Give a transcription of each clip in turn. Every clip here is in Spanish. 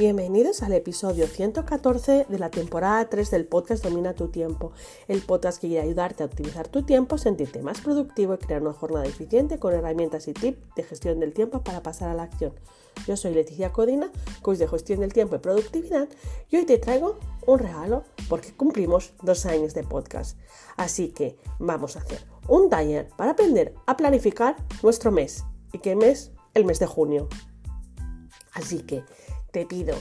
Bienvenidos al episodio 114 de la temporada 3 del podcast Domina tu tiempo, el podcast que quiere ayudarte a optimizar tu tiempo, sentirte más productivo y crear una jornada eficiente con herramientas y tips de gestión del tiempo para pasar a la acción. Yo soy Leticia Codina, coach de gestión del tiempo y productividad, y hoy te traigo un regalo porque cumplimos dos años de podcast. Así que vamos a hacer un taller para aprender a planificar nuestro mes. ¿Y qué mes? El mes de junio. Así que te pido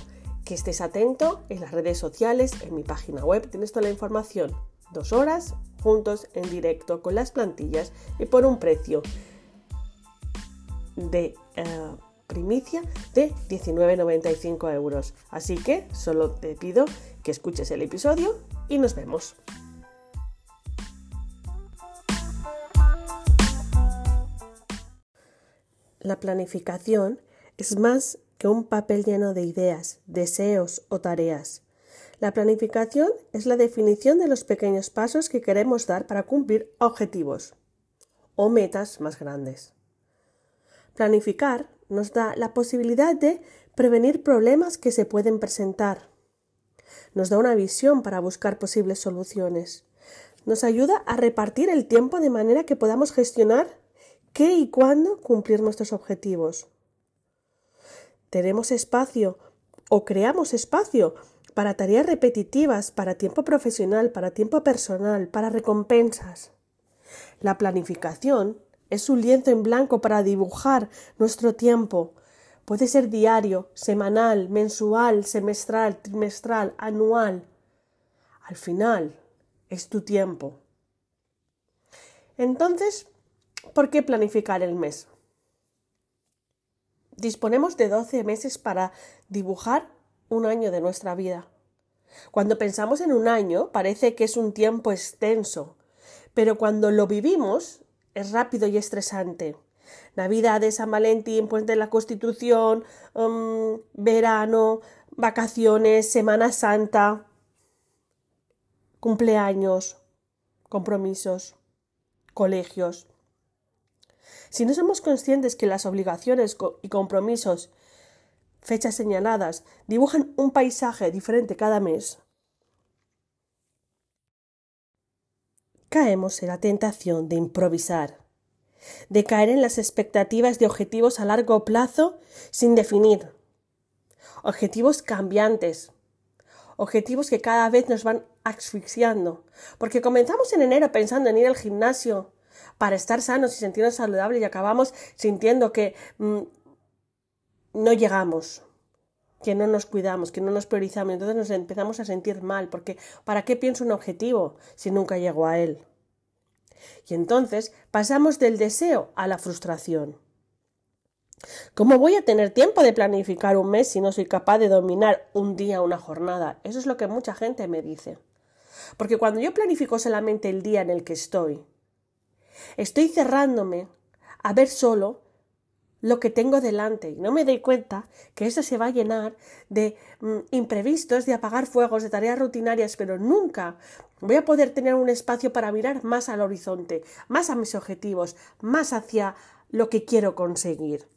que estés atento en las redes sociales, en mi página web, tienes toda la información. Dos horas juntos en directo con las plantillas y por un precio de eh, primicia de 19,95 euros. Así que solo te pido que escuches el episodio y nos vemos. La planificación es más que un papel lleno de ideas, deseos o tareas. La planificación es la definición de los pequeños pasos que queremos dar para cumplir objetivos o metas más grandes. Planificar nos da la posibilidad de prevenir problemas que se pueden presentar. Nos da una visión para buscar posibles soluciones. Nos ayuda a repartir el tiempo de manera que podamos gestionar qué y cuándo cumplir nuestros objetivos tenemos espacio o creamos espacio para tareas repetitivas, para tiempo profesional, para tiempo personal, para recompensas. La planificación es un lienzo en blanco para dibujar nuestro tiempo. Puede ser diario, semanal, mensual, semestral, trimestral, anual. Al final, es tu tiempo. Entonces, ¿por qué planificar el mes? Disponemos de 12 meses para dibujar un año de nuestra vida. Cuando pensamos en un año parece que es un tiempo extenso, pero cuando lo vivimos es rápido y estresante. Navidad de San Valentín, Puente de la Constitución, um, verano, vacaciones, Semana Santa, cumpleaños, compromisos, colegios. Si no somos conscientes que las obligaciones y compromisos, fechas señaladas, dibujan un paisaje diferente cada mes, caemos en la tentación de improvisar, de caer en las expectativas de objetivos a largo plazo sin definir, objetivos cambiantes, objetivos que cada vez nos van asfixiando, porque comenzamos en enero pensando en ir al gimnasio, para estar sanos y sentirnos saludables y acabamos sintiendo que mm, no llegamos, que no nos cuidamos, que no nos priorizamos, entonces nos empezamos a sentir mal, porque ¿para qué pienso un objetivo si nunca llego a él? Y entonces pasamos del deseo a la frustración. ¿Cómo voy a tener tiempo de planificar un mes si no soy capaz de dominar un día, una jornada? Eso es lo que mucha gente me dice. Porque cuando yo planifico solamente el día en el que estoy, Estoy cerrándome a ver solo lo que tengo delante y no me doy cuenta que eso se va a llenar de mm, imprevistos, de apagar fuegos, de tareas rutinarias, pero nunca voy a poder tener un espacio para mirar más al horizonte, más a mis objetivos, más hacia lo que quiero conseguir.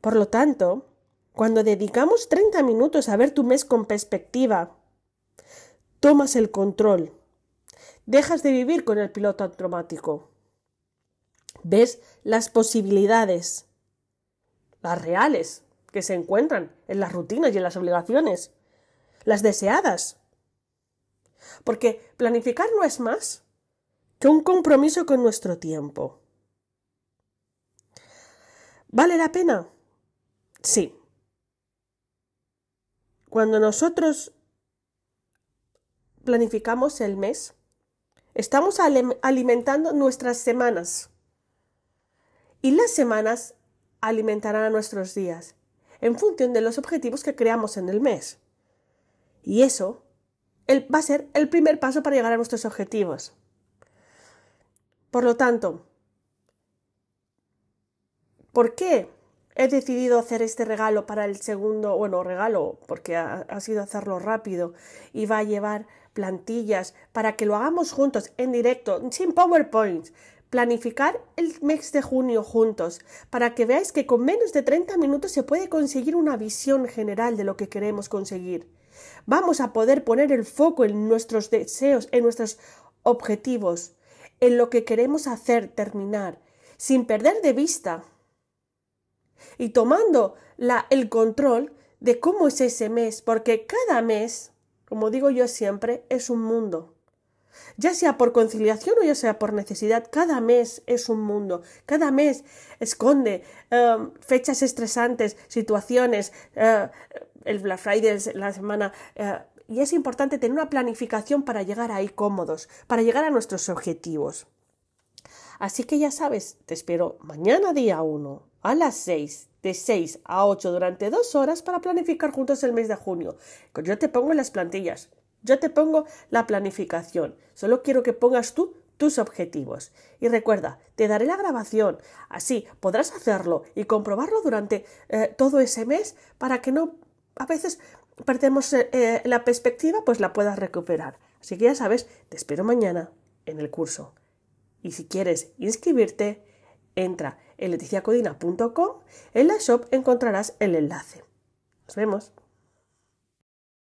Por lo tanto, cuando dedicamos 30 minutos a ver tu mes con perspectiva, tomas el control Dejas de vivir con el piloto automático. Ves las posibilidades, las reales, que se encuentran en las rutinas y en las obligaciones, las deseadas. Porque planificar no es más que un compromiso con nuestro tiempo. ¿Vale la pena? Sí. Cuando nosotros planificamos el mes, Estamos alimentando nuestras semanas. Y las semanas alimentarán a nuestros días, en función de los objetivos que creamos en el mes. Y eso va a ser el primer paso para llegar a nuestros objetivos. Por lo tanto, ¿por qué he decidido hacer este regalo para el segundo, bueno, regalo, porque ha, ha sido hacerlo rápido y va a llevar plantillas para que lo hagamos juntos en directo, sin PowerPoint, planificar el mes de junio juntos para que veáis que con menos de 30 minutos se puede conseguir una visión general de lo que queremos conseguir. Vamos a poder poner el foco en nuestros deseos, en nuestros objetivos, en lo que queremos hacer, terminar, sin perder de vista y tomando la, el control de cómo es ese mes, porque cada mes, como digo yo siempre, es un mundo. Ya sea por conciliación o ya sea por necesidad, cada mes es un mundo. Cada mes esconde um, fechas estresantes, situaciones, uh, el Black Friday, la semana. Uh, y es importante tener una planificación para llegar ahí cómodos, para llegar a nuestros objetivos. Así que ya sabes, te espero mañana día 1 a las 6, de 6 a 8 durante dos horas para planificar juntos el mes de junio. Yo te pongo las plantillas, yo te pongo la planificación. Solo quiero que pongas tú tus objetivos. Y recuerda, te daré la grabación. Así podrás hacerlo y comprobarlo durante eh, todo ese mes para que no a veces perdemos eh, eh, la perspectiva, pues la puedas recuperar. Así que ya sabes, te espero mañana en el curso. Y si quieres inscribirte, entra en leticiacodina.com. En la shop encontrarás el enlace. Nos vemos.